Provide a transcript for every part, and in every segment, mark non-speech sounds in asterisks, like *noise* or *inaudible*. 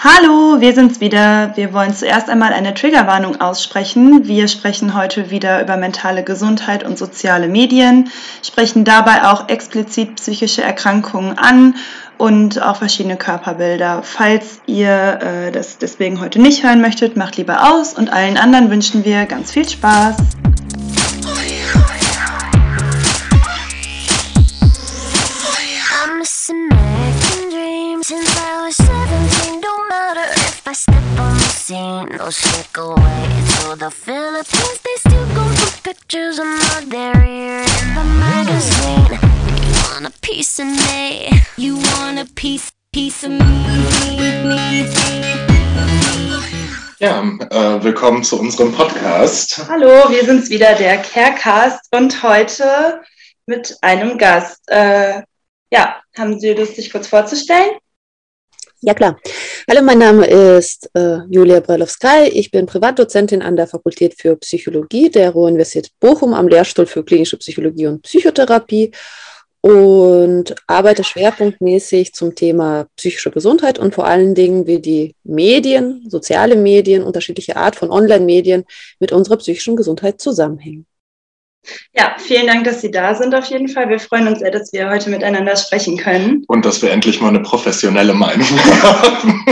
Hallo, wir sind's wieder. Wir wollen zuerst einmal eine Triggerwarnung aussprechen. Wir sprechen heute wieder über mentale Gesundheit und soziale Medien, sprechen dabei auch explizit psychische Erkrankungen an und auch verschiedene Körperbilder. Falls ihr äh, das deswegen heute nicht hören möchtet, macht lieber aus und allen anderen wünschen wir ganz viel Spaß. Scene, no stick away to the Philippines. They still go for pictures of my derriere in the magazine. You want a piece of me? You want a piece, piece of me? Ja, äh, willkommen zu unserem Podcast. Hallo, wir sind's wieder, der Carecast und heute mit einem Gast. Äh, ja, haben Sie Lust, sich kurz vorzustellen? Ja, klar. Hallo, mein Name ist äh, Julia Brelowskay. Ich bin Privatdozentin an der Fakultät für Psychologie der Ruhr-Universität Bochum am Lehrstuhl für klinische Psychologie und Psychotherapie und arbeite schwerpunktmäßig zum Thema psychische Gesundheit und vor allen Dingen, wie die Medien, soziale Medien, unterschiedliche Art von Online-Medien mit unserer psychischen Gesundheit zusammenhängen. Ja, vielen Dank, dass Sie da sind auf jeden Fall. Wir freuen uns sehr, dass wir heute miteinander sprechen können. Und dass wir endlich mal eine professionelle Meinung *laughs* haben.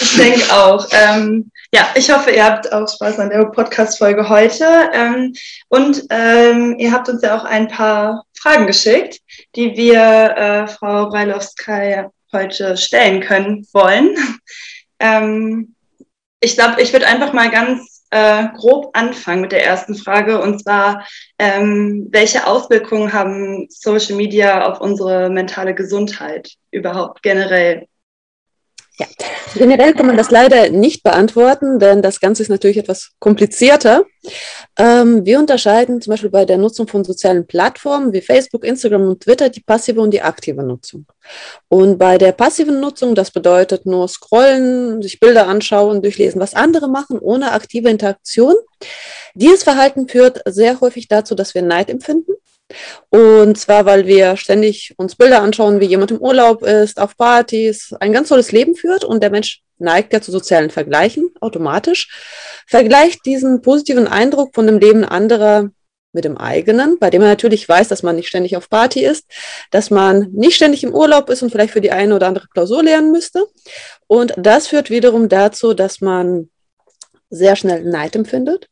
ich denke auch. Ähm, ja, ich hoffe, ihr habt auch Spaß an der Podcast-Folge heute. Ähm, und ähm, ihr habt uns ja auch ein paar Fragen geschickt, die wir äh, Frau Breilowska heute stellen können wollen. Ähm, ich glaube, ich würde einfach mal ganz äh, grob anfangen mit der ersten Frage und zwar, ähm, welche Auswirkungen haben Social Media auf unsere mentale Gesundheit überhaupt generell? Ja, generell kann man das leider nicht beantworten, denn das Ganze ist natürlich etwas komplizierter. Ähm, wir unterscheiden zum Beispiel bei der Nutzung von sozialen Plattformen wie Facebook, Instagram und Twitter die passive und die aktive Nutzung. Und bei der passiven Nutzung, das bedeutet nur scrollen, sich Bilder anschauen, durchlesen, was andere machen, ohne aktive Interaktion. Dieses Verhalten führt sehr häufig dazu, dass wir Neid empfinden und zwar, weil wir ständig uns Bilder anschauen, wie jemand im Urlaub ist, auf Partys, ein ganz tolles Leben führt und der Mensch neigt ja zu sozialen Vergleichen automatisch, vergleicht diesen positiven Eindruck von dem Leben anderer mit dem eigenen, bei dem man natürlich weiß, dass man nicht ständig auf Party ist, dass man nicht ständig im Urlaub ist und vielleicht für die eine oder andere Klausur lernen müsste. Und das führt wiederum dazu, dass man sehr schnell Neid empfindet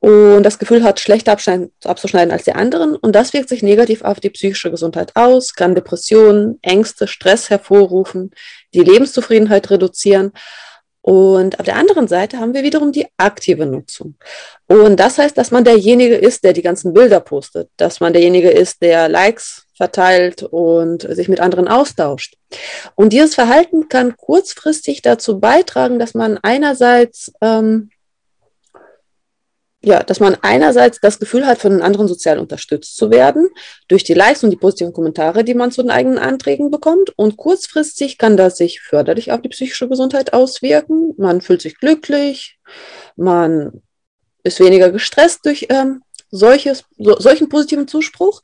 und das Gefühl hat, schlechter abzuschneiden als die anderen. Und das wirkt sich negativ auf die psychische Gesundheit aus, kann Depressionen, Ängste, Stress hervorrufen, die Lebenszufriedenheit reduzieren. Und auf der anderen Seite haben wir wiederum die aktive Nutzung. Und das heißt, dass man derjenige ist, der die ganzen Bilder postet, dass man derjenige ist, der Likes verteilt und sich mit anderen austauscht. Und dieses Verhalten kann kurzfristig dazu beitragen, dass man einerseits ähm, ja, dass man einerseits das Gefühl hat, von den anderen sozial unterstützt zu werden, durch die und die positiven Kommentare, die man zu den eigenen Anträgen bekommt. Und kurzfristig kann das sich förderlich auf die psychische Gesundheit auswirken. Man fühlt sich glücklich, man ist weniger gestresst durch ähm, solches, so, solchen positiven Zuspruch.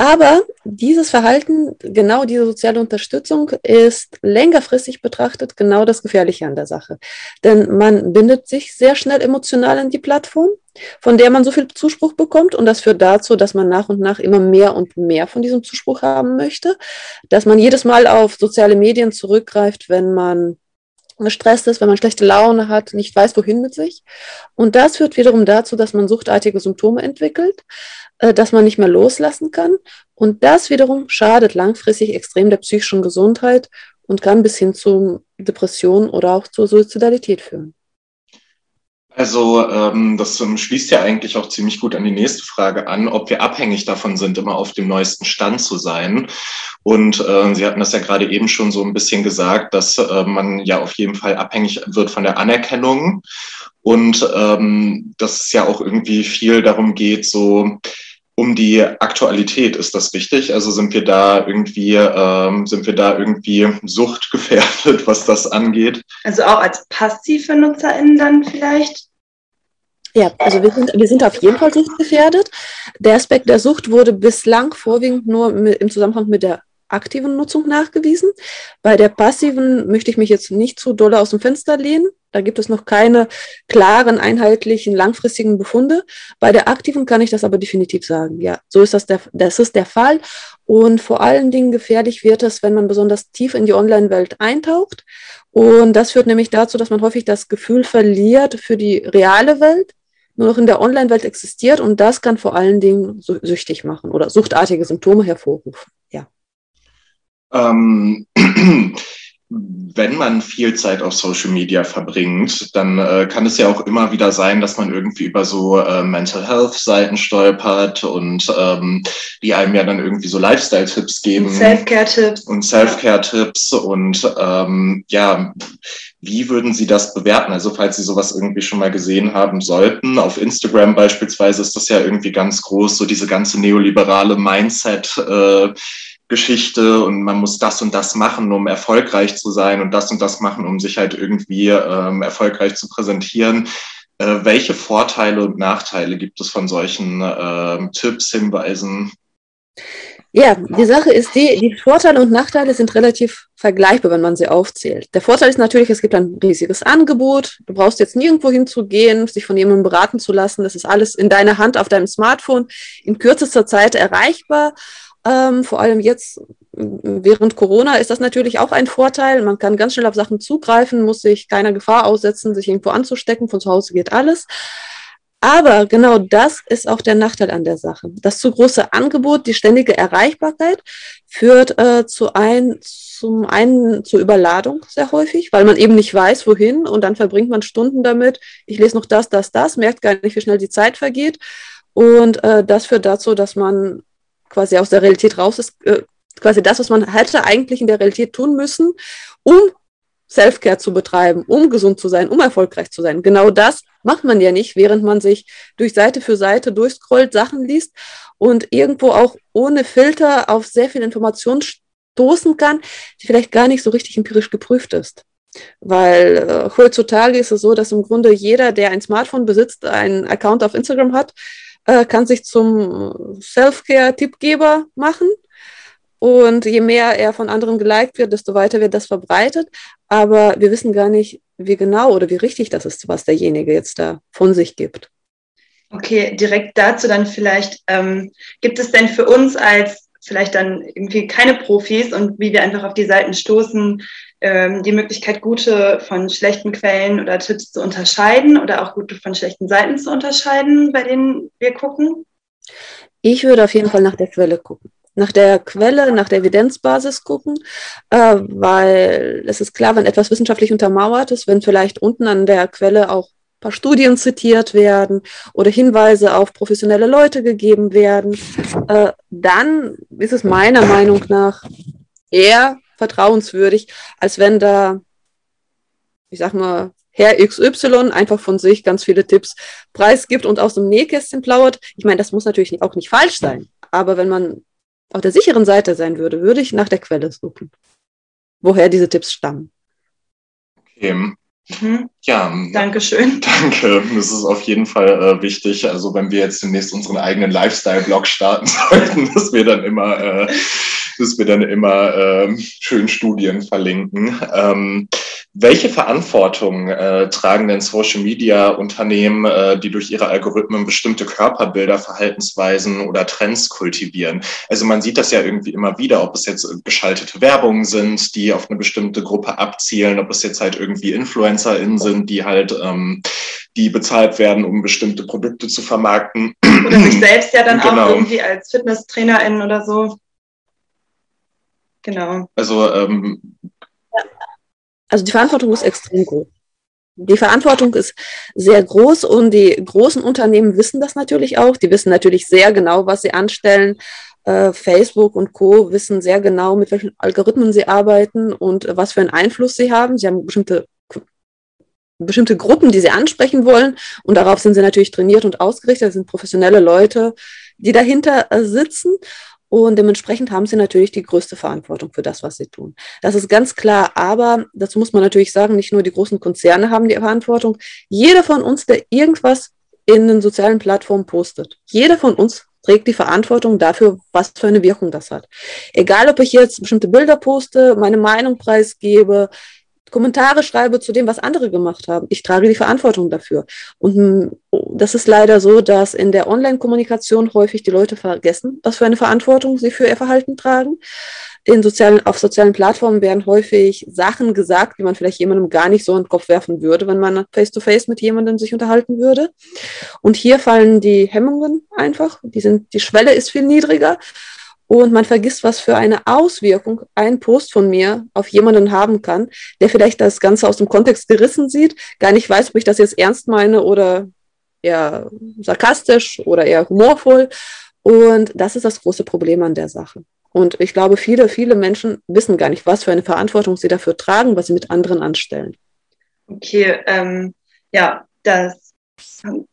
Aber dieses Verhalten, genau diese soziale Unterstützung ist längerfristig betrachtet genau das Gefährliche an der Sache. Denn man bindet sich sehr schnell emotional an die Plattform, von der man so viel Zuspruch bekommt. Und das führt dazu, dass man nach und nach immer mehr und mehr von diesem Zuspruch haben möchte, dass man jedes Mal auf soziale Medien zurückgreift, wenn man gestresst ist, wenn man schlechte Laune hat, nicht weiß, wohin mit sich. Und das führt wiederum dazu, dass man suchtartige Symptome entwickelt, äh, dass man nicht mehr loslassen kann. Und das wiederum schadet langfristig extrem der psychischen Gesundheit und kann bis hin zu Depressionen oder auch zur Suizidalität führen. Also ähm, das ähm, schließt ja eigentlich auch ziemlich gut an die nächste Frage an, ob wir abhängig davon sind, immer auf dem neuesten Stand zu sein. Und äh, Sie hatten das ja gerade eben schon so ein bisschen gesagt, dass äh, man ja auf jeden Fall abhängig wird von der Anerkennung und ähm, dass es ja auch irgendwie viel darum geht, so um die Aktualität. Ist das richtig? Also sind wir da irgendwie, ähm, sind wir da irgendwie suchtgefährdet, *laughs* was das angeht? Also auch als passive NutzerInnen dann vielleicht? Ja, also wir sind, wir sind auf jeden Fall suchtgefährdet. Der Aspekt der Sucht wurde bislang vorwiegend nur mit, im Zusammenhang mit der aktiven Nutzung nachgewiesen. Bei der passiven möchte ich mich jetzt nicht zu doll aus dem Fenster lehnen. Da gibt es noch keine klaren, einheitlichen, langfristigen Befunde. Bei der aktiven kann ich das aber definitiv sagen. Ja, so ist das der, das ist der Fall. Und vor allen Dingen gefährlich wird es, wenn man besonders tief in die Online-Welt eintaucht. Und das führt nämlich dazu, dass man häufig das Gefühl verliert für die reale Welt, nur noch in der Online-Welt existiert. Und das kann vor allen Dingen süchtig machen oder suchtartige Symptome hervorrufen. Ja. Ähm, *clears throat* wenn man viel Zeit auf Social Media verbringt, dann äh, kann es ja auch immer wieder sein, dass man irgendwie über so äh, Mental Health Seiten stolpert und ähm, die einem ja dann irgendwie so Lifestyle-Tipps geben. Self-Care-Tipps. Und Self-Care-Tipps und ähm, ja, wie würden Sie das bewerten? Also falls Sie sowas irgendwie schon mal gesehen haben sollten, auf Instagram beispielsweise ist das ja irgendwie ganz groß, so diese ganze neoliberale Mindset. Äh, Geschichte und man muss das und das machen, um erfolgreich zu sein und das und das machen, um sich halt irgendwie ähm, erfolgreich zu präsentieren. Äh, welche Vorteile und Nachteile gibt es von solchen äh, Tipps, Hinweisen? Ja, die Sache ist die, die Vorteile und Nachteile sind relativ vergleichbar, wenn man sie aufzählt. Der Vorteil ist natürlich, es gibt ein riesiges Angebot. Du brauchst jetzt nirgendwo hinzugehen, sich von jemandem beraten zu lassen. Das ist alles in deiner Hand auf deinem Smartphone in kürzester Zeit erreichbar. Ähm, vor allem jetzt während Corona ist das natürlich auch ein Vorteil. Man kann ganz schnell auf Sachen zugreifen, muss sich keiner Gefahr aussetzen, sich irgendwo anzustecken. Von zu Hause geht alles. Aber genau das ist auch der Nachteil an der Sache. Das zu große Angebot, die ständige Erreichbarkeit führt äh, zu ein, zum einen zur Überladung sehr häufig, weil man eben nicht weiß, wohin und dann verbringt man Stunden damit. Ich lese noch das, das, das, merkt gar nicht, wie schnell die Zeit vergeht. Und äh, das führt dazu, dass man quasi aus der Realität raus ist, äh, quasi das, was man hätte eigentlich in der Realität tun müssen, um Self-Care zu betreiben, um gesund zu sein, um erfolgreich zu sein. Genau das macht man ja nicht, während man sich durch Seite für Seite durchscrollt, Sachen liest und irgendwo auch ohne Filter auf sehr viel Information stoßen kann, die vielleicht gar nicht so richtig empirisch geprüft ist. Weil äh, heutzutage ist es so, dass im Grunde jeder, der ein Smartphone besitzt, einen Account auf Instagram hat äh, kann sich zum Self-Care-Tippgeber machen. Und je mehr er von anderen geliked wird, desto weiter wird das verbreitet. Aber wir wissen gar nicht, wie genau oder wie richtig das ist, was derjenige jetzt da von sich gibt. Okay, direkt dazu dann vielleicht, ähm, gibt es denn für uns als vielleicht dann irgendwie keine Profis und wie wir einfach auf die Seiten stoßen, die Möglichkeit, gute von schlechten Quellen oder Tipps zu unterscheiden oder auch gute von schlechten Seiten zu unterscheiden, bei denen wir gucken? Ich würde auf jeden Fall nach der Quelle gucken. Nach der Quelle, nach der Evidenzbasis gucken, äh, weil es ist klar, wenn etwas wissenschaftlich untermauert ist, wenn vielleicht unten an der Quelle auch ein paar Studien zitiert werden oder Hinweise auf professionelle Leute gegeben werden, äh, dann ist es meiner Meinung nach eher vertrauenswürdig, als wenn da, ich sag mal, Herr XY einfach von sich ganz viele Tipps preisgibt und aus dem Nähkästchen plaudert. Ich meine, das muss natürlich auch nicht falsch sein, aber wenn man auf der sicheren Seite sein würde, würde ich nach der Quelle suchen, woher diese Tipps stammen. Okay. Mhm. Ja, Dankeschön. *laughs* Danke. Das ist auf jeden Fall äh, wichtig. Also wenn wir jetzt demnächst unseren eigenen Lifestyle-Blog starten *laughs* sollten, dass wir dann immer äh, dass wir dann immer ähm, schön Studien verlinken. Ähm, welche Verantwortung äh, tragen denn Social Media Unternehmen, äh, die durch ihre Algorithmen bestimmte Körperbilder, Verhaltensweisen oder Trends kultivieren? Also man sieht das ja irgendwie immer wieder, ob es jetzt geschaltete Werbungen sind, die auf eine bestimmte Gruppe abzielen, ob es jetzt halt irgendwie InfluencerInnen sind, die halt ähm, die bezahlt werden, um bestimmte Produkte zu vermarkten. Oder sich selbst ja dann genau. auch irgendwie als FitnesstrainerInnen oder so. Genau. Also, ähm, also die Verantwortung ist extrem groß. Die Verantwortung ist sehr groß und die großen Unternehmen wissen das natürlich auch. Die wissen natürlich sehr genau, was sie anstellen. Äh, Facebook und Co. wissen sehr genau, mit welchen Algorithmen sie arbeiten und was für einen Einfluss sie haben. Sie haben bestimmte, bestimmte Gruppen, die sie ansprechen wollen und darauf sind sie natürlich trainiert und ausgerichtet. Das sind professionelle Leute, die dahinter äh, sitzen. Und dementsprechend haben sie natürlich die größte Verantwortung für das, was sie tun. Das ist ganz klar. Aber dazu muss man natürlich sagen, nicht nur die großen Konzerne haben die Verantwortung. Jeder von uns, der irgendwas in den sozialen Plattformen postet, jeder von uns trägt die Verantwortung dafür, was für eine Wirkung das hat. Egal, ob ich jetzt bestimmte Bilder poste, meine Meinung preisgebe, Kommentare schreibe zu dem, was andere gemacht haben. Ich trage die Verantwortung dafür. Und hm, das ist leider so, dass in der Online-Kommunikation häufig die Leute vergessen, was für eine Verantwortung sie für ihr Verhalten tragen. In sozialen, auf sozialen Plattformen werden häufig Sachen gesagt, die man vielleicht jemandem gar nicht so in den Kopf werfen würde, wenn man face-to-face -face mit jemandem sich unterhalten würde. Und hier fallen die Hemmungen einfach. Die sind, die Schwelle ist viel niedriger. Und man vergisst, was für eine Auswirkung ein Post von mir auf jemanden haben kann, der vielleicht das Ganze aus dem Kontext gerissen sieht, gar nicht weiß, ob ich das jetzt ernst meine oder eher sarkastisch oder eher humorvoll. Und das ist das große Problem an der Sache. Und ich glaube, viele, viele Menschen wissen gar nicht, was für eine Verantwortung sie dafür tragen, was sie mit anderen anstellen. Okay, ähm, ja, das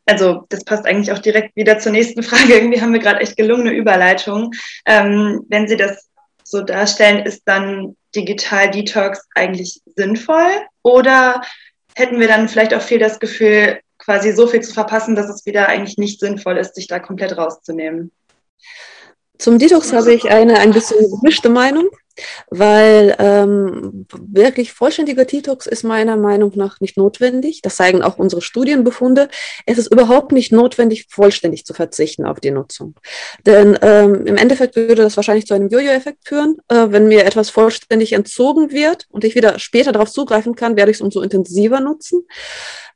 also das passt eigentlich auch direkt wieder zur nächsten Frage. *laughs* Irgendwie haben wir gerade echt gelungene Überleitung. Ähm, wenn Sie das so darstellen, ist dann Digital Detox eigentlich sinnvoll? Oder hätten wir dann vielleicht auch viel das Gefühl, quasi so viel zu verpassen, dass es wieder eigentlich nicht sinnvoll ist, sich da komplett rauszunehmen? Zum Detox habe ich eine ein bisschen gemischte Meinung weil ähm, wirklich vollständiger Detox ist meiner Meinung nach nicht notwendig. Das zeigen auch unsere Studienbefunde. Es ist überhaupt nicht notwendig, vollständig zu verzichten auf die Nutzung. Denn ähm, im Endeffekt würde das wahrscheinlich zu einem Jojo-Effekt führen. Äh, wenn mir etwas vollständig entzogen wird und ich wieder später darauf zugreifen kann, werde ich es umso intensiver nutzen.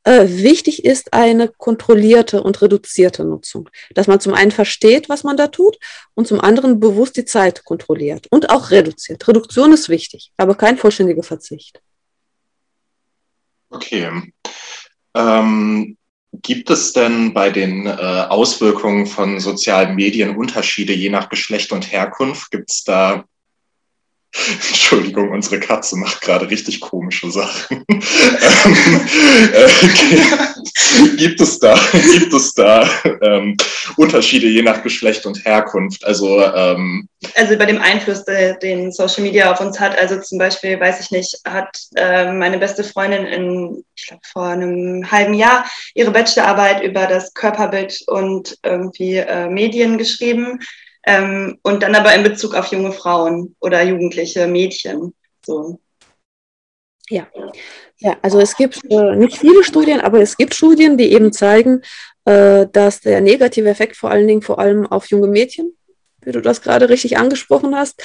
Äh, wichtig ist eine kontrollierte und reduzierte Nutzung, dass man zum einen versteht, was man da tut und zum anderen bewusst die Zeit kontrolliert und auch reduziert. Reduktion ist wichtig, aber kein vollständiger Verzicht. Okay. Ähm, gibt es denn bei den äh, Auswirkungen von sozialen Medien Unterschiede je nach Geschlecht und Herkunft? Gibt es da *laughs* Entschuldigung, unsere Katze macht gerade richtig komische Sachen. *laughs* ähm, *laughs* äh, gibt es da, gibt es da ähm, Unterschiede je nach Geschlecht und Herkunft? Also, ähm, also bei dem Einfluss, den Social Media auf uns hat. Also zum Beispiel, weiß ich nicht, hat äh, meine beste Freundin in, ich glaube, vor einem halben Jahr ihre Bachelorarbeit über das Körperbild und irgendwie äh, Medien geschrieben. Ähm, und dann aber in Bezug auf junge Frauen oder jugendliche Mädchen. So. Ja. ja, also es gibt äh, nicht viele Studien, aber es gibt Studien, die eben zeigen, äh, dass der negative Effekt vor allen Dingen vor allem auf junge Mädchen, wie du das gerade richtig angesprochen hast,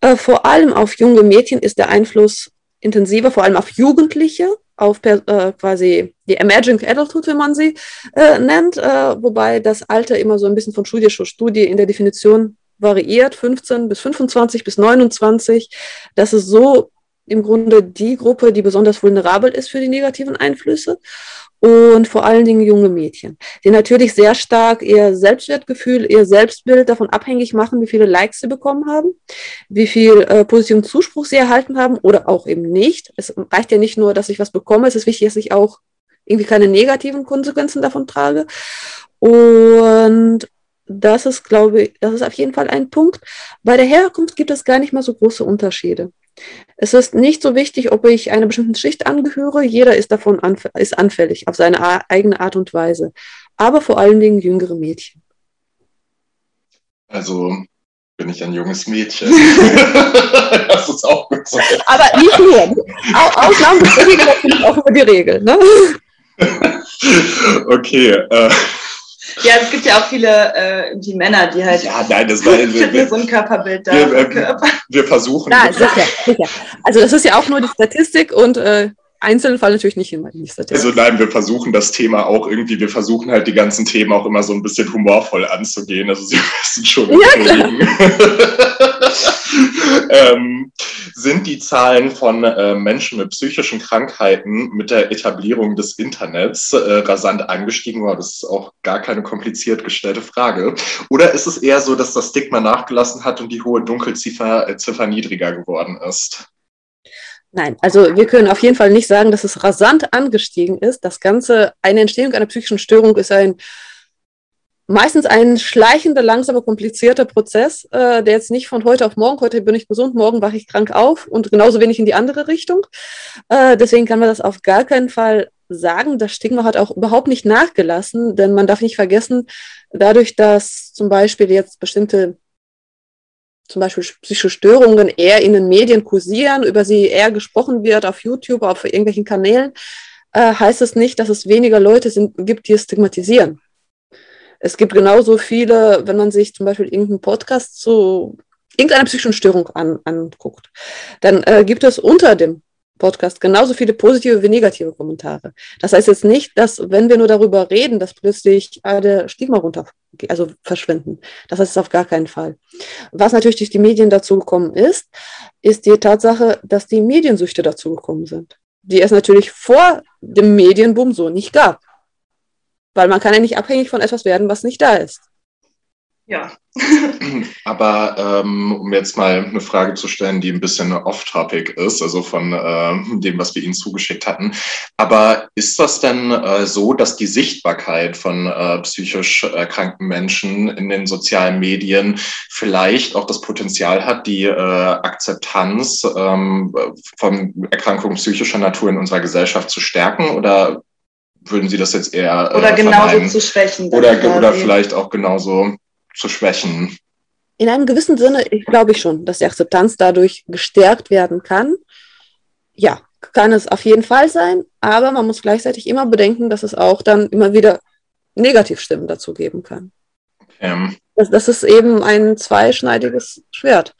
äh, vor allem auf junge Mädchen ist der Einfluss intensiver, vor allem auf Jugendliche, auf äh, quasi die Emerging Adulthood, wie man sie äh, nennt, äh, wobei das Alter immer so ein bisschen von Studie zu Studie in der Definition variiert, 15 bis 25 bis 29. Das ist so im Grunde die Gruppe, die besonders vulnerabel ist für die negativen Einflüsse und vor allen Dingen junge Mädchen, die natürlich sehr stark ihr Selbstwertgefühl, ihr Selbstbild davon abhängig machen, wie viele Likes sie bekommen haben, wie viel äh, positiven Zuspruch sie erhalten haben oder auch eben nicht. Es reicht ja nicht nur, dass ich was bekomme, es ist wichtig, dass ich auch irgendwie keine negativen Konsequenzen davon trage. Und das ist, glaube ich, das ist auf jeden Fall ein Punkt. Bei der Herkunft gibt es gar nicht mal so große Unterschiede. Es ist nicht so wichtig, ob ich einer bestimmten Schicht angehöre. Jeder ist davon anf ist anfällig auf seine eigene Art und Weise. Aber vor allen Dingen jüngere Mädchen. Also bin ich ein junges Mädchen. *laughs* das ist auch gut so. Aber nicht nur. Ausnahmen bestätigen natürlich auch über die Regel. Ne? *laughs* okay. Äh. Ja, es gibt ja auch viele äh, die Männer, die halt ja, nein, das war, wir, so ein Körperbild da. Wir, äh, wir versuchen. Ja, sicher, sicher. Also das ist ja auch nur die Statistik und äh, einzelnen Fall natürlich nicht immer die Statistik. Also nein, wir versuchen das Thema auch irgendwie, wir versuchen halt die ganzen Themen auch immer so ein bisschen humorvoll anzugehen. Also Sie *laughs* wissen schon. Ja, *laughs* *laughs* ähm, sind die Zahlen von äh, Menschen mit psychischen Krankheiten mit der Etablierung des Internets äh, rasant angestiegen? Wow, das ist auch gar keine kompliziert gestellte Frage. Oder ist es eher so, dass das Stigma nachgelassen hat und die hohe Dunkelziffer äh, Ziffer niedriger geworden ist? Nein, also wir können auf jeden Fall nicht sagen, dass es rasant angestiegen ist. Das Ganze, eine Entstehung einer psychischen Störung ist ein meistens ein schleichender, langsamer, komplizierter Prozess, äh, der jetzt nicht von heute auf morgen, heute bin ich gesund, morgen wache ich krank auf und genauso wenig in die andere Richtung. Äh, deswegen kann man das auf gar keinen Fall sagen, das Stigma hat auch überhaupt nicht nachgelassen, denn man darf nicht vergessen, dadurch, dass zum Beispiel jetzt bestimmte zum Beispiel psychische Störungen eher in den Medien kursieren, über sie eher gesprochen wird auf YouTube, auf irgendwelchen Kanälen, äh, heißt es nicht, dass es weniger Leute sind, gibt, die es stigmatisieren. Es gibt genauso viele, wenn man sich zum Beispiel irgendeinen Podcast zu irgendeiner psychischen Störung an, anguckt, dann äh, gibt es unter dem Podcast genauso viele positive wie negative Kommentare. Das heißt jetzt nicht, dass, wenn wir nur darüber reden, dass plötzlich alle Stigma runter, also verschwinden. Das heißt auf gar keinen Fall. Was natürlich durch die Medien dazu gekommen ist, ist die Tatsache, dass die Mediensüchte dazu gekommen sind, die es natürlich vor dem Medienboom so nicht gab. Weil man kann ja nicht abhängig von etwas werden, was nicht da ist. Ja. *laughs* Aber ähm, um jetzt mal eine Frage zu stellen, die ein bisschen off-topic ist, also von äh, dem, was wir Ihnen zugeschickt hatten. Aber ist das denn äh, so, dass die Sichtbarkeit von äh, psychisch erkrankten Menschen in den sozialen Medien vielleicht auch das Potenzial hat, die äh, Akzeptanz ähm, von Erkrankungen psychischer Natur in unserer Gesellschaft zu stärken? Oder würden Sie das jetzt eher. Äh, oder genauso zu schwächen. Oder, oder vielleicht auch genauso zu schwächen. In einem gewissen Sinne glaube ich schon, dass die Akzeptanz dadurch gestärkt werden kann. Ja, kann es auf jeden Fall sein, aber man muss gleichzeitig immer bedenken, dass es auch dann immer wieder Negativstimmen dazu geben kann. Ähm. Das, das, ist eben ein zweischneidiges Schwert.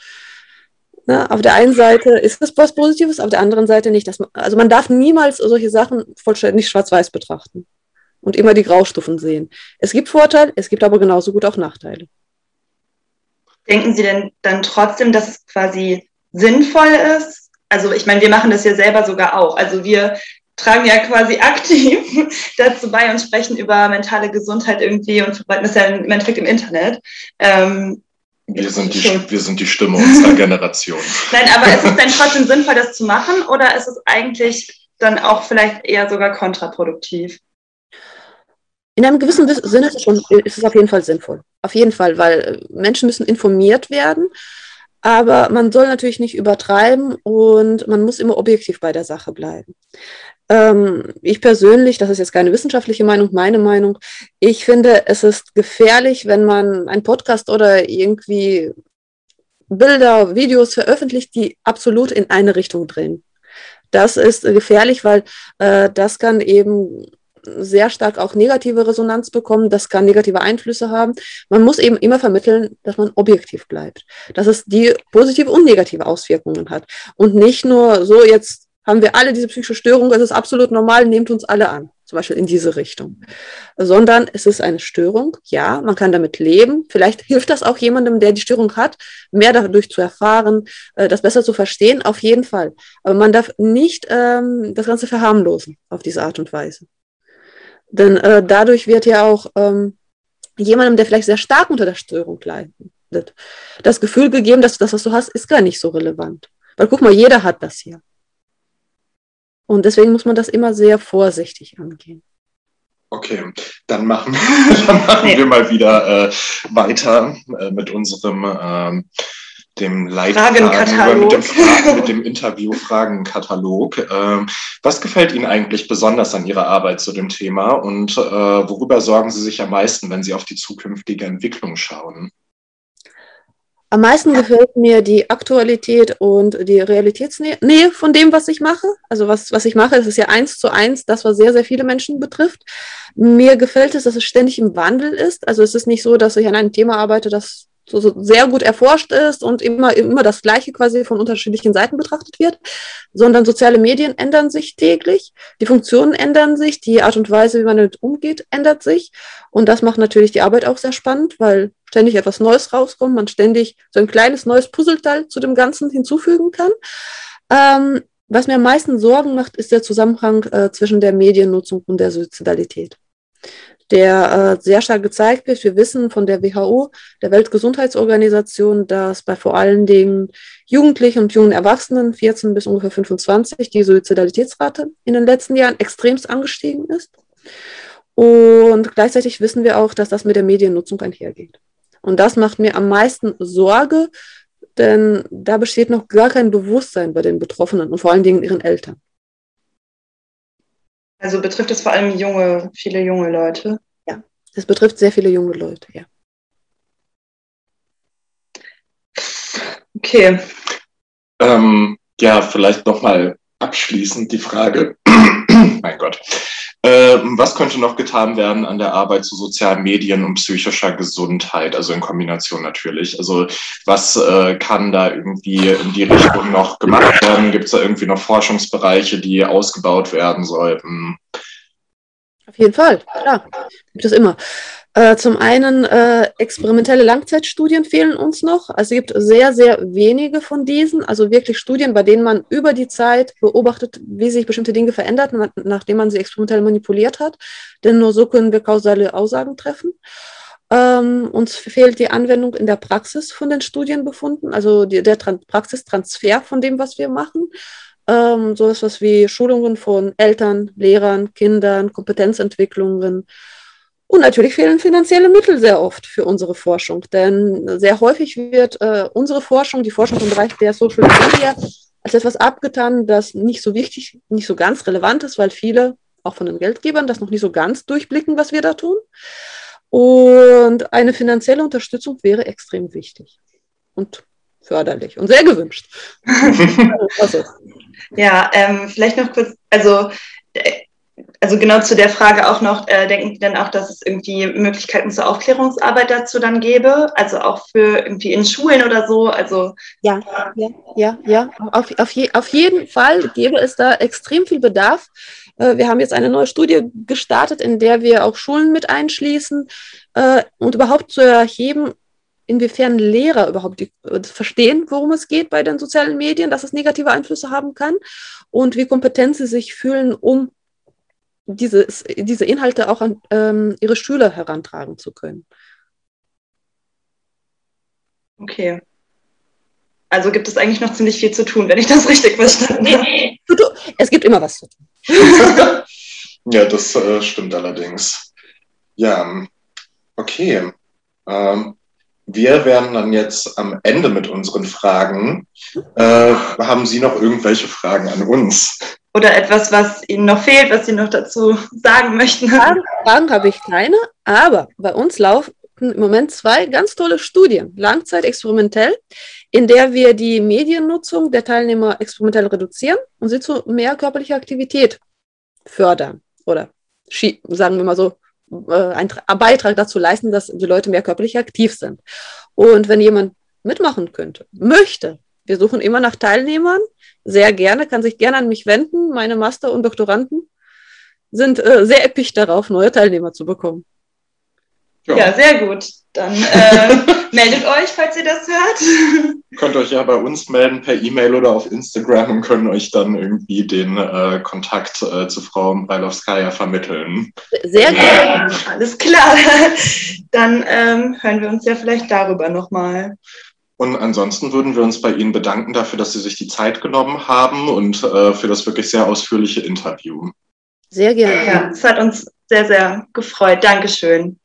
Na, auf der einen Seite ist es was Positives, auf der anderen Seite nicht. Man, also man darf niemals solche Sachen vollständig schwarz-weiß betrachten und immer die Graustufen sehen. Es gibt Vorteile, es gibt aber genauso gut auch Nachteile. Denken Sie denn dann trotzdem, dass es quasi sinnvoll ist? Also ich meine, wir machen das ja selber sogar auch. Also wir tragen ja quasi *laughs* aktiv dazu bei und sprechen über mentale Gesundheit irgendwie und verbreiten das ja im Endeffekt im Internet. Ähm, wir sind, die, wir sind die Stimme unserer Generation. *laughs* Nein, aber ist es denn *laughs* trotzdem sinnvoll, das zu machen oder ist es eigentlich dann auch vielleicht eher sogar kontraproduktiv? In einem gewissen Sinne ist es, schon, ist es auf jeden Fall sinnvoll. Auf jeden Fall, weil äh, Menschen müssen informiert werden, aber man soll natürlich nicht übertreiben und man muss immer objektiv bei der Sache bleiben. Ähm, ich persönlich, das ist jetzt keine wissenschaftliche Meinung, meine Meinung, ich finde, es ist gefährlich, wenn man einen Podcast oder irgendwie Bilder, Videos veröffentlicht, die absolut in eine Richtung drehen. Das ist gefährlich, weil äh, das kann eben sehr stark auch negative Resonanz bekommen. Das kann negative Einflüsse haben. Man muss eben immer vermitteln, dass man objektiv bleibt, dass es die positive und negative Auswirkungen hat und nicht nur so jetzt haben wir alle diese psychische Störung, es ist absolut normal, nehmt uns alle an, zum Beispiel in diese Richtung, sondern es ist eine Störung, ja, man kann damit leben, vielleicht hilft das auch jemandem, der die Störung hat, mehr dadurch zu erfahren, äh, das besser zu verstehen, auf jeden Fall, aber man darf nicht ähm, das Ganze verharmlosen auf diese Art und Weise. Denn äh, dadurch wird ja auch ähm, jemandem, der vielleicht sehr stark unter der Störung leidet, das Gefühl gegeben, dass das, was du hast, ist gar nicht so relevant. Weil guck mal, jeder hat das hier. Und deswegen muss man das immer sehr vorsichtig angehen. Okay, dann machen, *laughs* *laughs* dann machen wir mal wieder äh, weiter äh, mit unserem ähm, dem Leitfaden, mit dem, Fra mit dem Interview-Fragenkatalog. Ähm, was gefällt Ihnen eigentlich besonders an Ihrer Arbeit zu dem Thema und äh, worüber sorgen Sie sich am meisten, wenn Sie auf die zukünftige Entwicklung schauen? Am meisten gefällt mir die Aktualität und die Realitätsnähe von dem, was ich mache. Also was, was ich mache, das ist ja eins zu eins das, was sehr, sehr viele Menschen betrifft. Mir gefällt es, dass es ständig im Wandel ist. Also es ist nicht so, dass ich an einem Thema arbeite, das so, so sehr gut erforscht ist und immer, immer das Gleiche quasi von unterschiedlichen Seiten betrachtet wird, sondern soziale Medien ändern sich täglich, die Funktionen ändern sich, die Art und Weise, wie man damit umgeht, ändert sich. Und das macht natürlich die Arbeit auch sehr spannend, weil ständig etwas Neues rauskommt, man ständig so ein kleines neues Puzzleteil zu dem Ganzen hinzufügen kann. Ähm, was mir am meisten Sorgen macht, ist der Zusammenhang äh, zwischen der Mediennutzung und der Suizidalität der äh, sehr stark gezeigt wird. Wir wissen von der WHO, der Weltgesundheitsorganisation, dass bei vor allen Dingen Jugendlichen und jungen Erwachsenen, 14 bis ungefähr 25, die Suizidalitätsrate in den letzten Jahren extremst angestiegen ist. Und gleichzeitig wissen wir auch, dass das mit der Mediennutzung einhergeht. Und das macht mir am meisten Sorge, denn da besteht noch gar kein Bewusstsein bei den Betroffenen und vor allen Dingen ihren Eltern. Also betrifft es vor allem junge, viele junge Leute? Ja, es betrifft sehr viele junge Leute, ja. Okay. Ähm, ja, vielleicht nochmal abschließend die Frage. *clears throat* mein Gott. Ähm, was könnte noch getan werden an der Arbeit zu sozialen Medien und psychischer Gesundheit, also in Kombination natürlich? Also was äh, kann da irgendwie in die Richtung noch gemacht werden? Gibt es da irgendwie noch Forschungsbereiche, die ausgebaut werden sollten? Auf jeden Fall, klar, gibt es immer. Äh, zum einen äh, experimentelle Langzeitstudien fehlen uns noch. Also es gibt sehr, sehr wenige von diesen, also wirklich Studien, bei denen man über die Zeit beobachtet, wie sich bestimmte Dinge verändert, nachdem man sie experimentell manipuliert hat. Denn nur so können wir kausale Aussagen treffen. Ähm, uns fehlt die Anwendung in der Praxis von den Studienbefunden, also die, der Tran Praxistransfer von dem, was wir machen ähm, so etwas wie Schulungen von Eltern, Lehrern, Kindern, Kompetenzentwicklungen. Und natürlich fehlen finanzielle Mittel sehr oft für unsere Forschung, denn sehr häufig wird äh, unsere Forschung, die Forschung im Bereich der Social Media, als etwas abgetan, das nicht so wichtig, nicht so ganz relevant ist, weil viele, auch von den Geldgebern, das noch nicht so ganz durchblicken, was wir da tun. Und eine finanzielle Unterstützung wäre extrem wichtig und förderlich und sehr gewünscht. *laughs* also. Ja, ähm, vielleicht noch kurz, also, äh, also genau zu der Frage auch noch, äh, denken Sie denn auch, dass es irgendwie Möglichkeiten zur Aufklärungsarbeit dazu dann gäbe? Also auch für irgendwie in Schulen oder so? Also ja, ja, ja, ja. Auf, auf, je, auf jeden Fall gäbe es da extrem viel Bedarf. Äh, wir haben jetzt eine neue Studie gestartet, in der wir auch Schulen mit einschließen äh, und überhaupt zu erheben, inwiefern Lehrer überhaupt die, äh, verstehen, worum es geht bei den sozialen Medien, dass es negative Einflüsse haben kann und wie kompetent sie sich fühlen, um diese, diese Inhalte auch an ähm, ihre Schüler herantragen zu können. Okay. Also gibt es eigentlich noch ziemlich viel zu tun, wenn ich das richtig verstanden habe. Es gibt immer was zu tun. *laughs* ja, das äh, stimmt allerdings. Ja, okay. Ähm, wir werden dann jetzt am Ende mit unseren Fragen. Äh, haben Sie noch irgendwelche Fragen an uns? Oder etwas, was Ihnen noch fehlt, was Sie noch dazu *laughs* sagen möchten? Fragen, Fragen habe ich keine, aber bei uns laufen im Moment zwei ganz tolle Studien, langzeitexperimentell, in der wir die Mediennutzung der Teilnehmer experimentell reduzieren und sie zu mehr körperlicher Aktivität fördern oder sagen wir mal so, äh, einen Beitrag dazu leisten, dass die Leute mehr körperlich aktiv sind. Und wenn jemand mitmachen könnte, möchte, wir suchen immer nach Teilnehmern, sehr gerne, kann sich gerne an mich wenden. Meine Master- und Doktoranden sind äh, sehr episch darauf, neue Teilnehmer zu bekommen. Ja, ja sehr gut. Dann äh, *laughs* meldet euch, falls ihr das hört. Könnt euch ja bei uns melden per E-Mail oder auf Instagram und können euch dann irgendwie den äh, Kontakt äh, zu Frau Bailowskaja vermitteln. Sehr gerne. Ja. Alles klar. Dann ähm, hören wir uns ja vielleicht darüber nochmal. Und ansonsten würden wir uns bei Ihnen bedanken dafür, dass Sie sich die Zeit genommen haben und äh, für das wirklich sehr ausführliche Interview. Sehr gerne. Ja, es hat uns sehr, sehr gefreut. Dankeschön.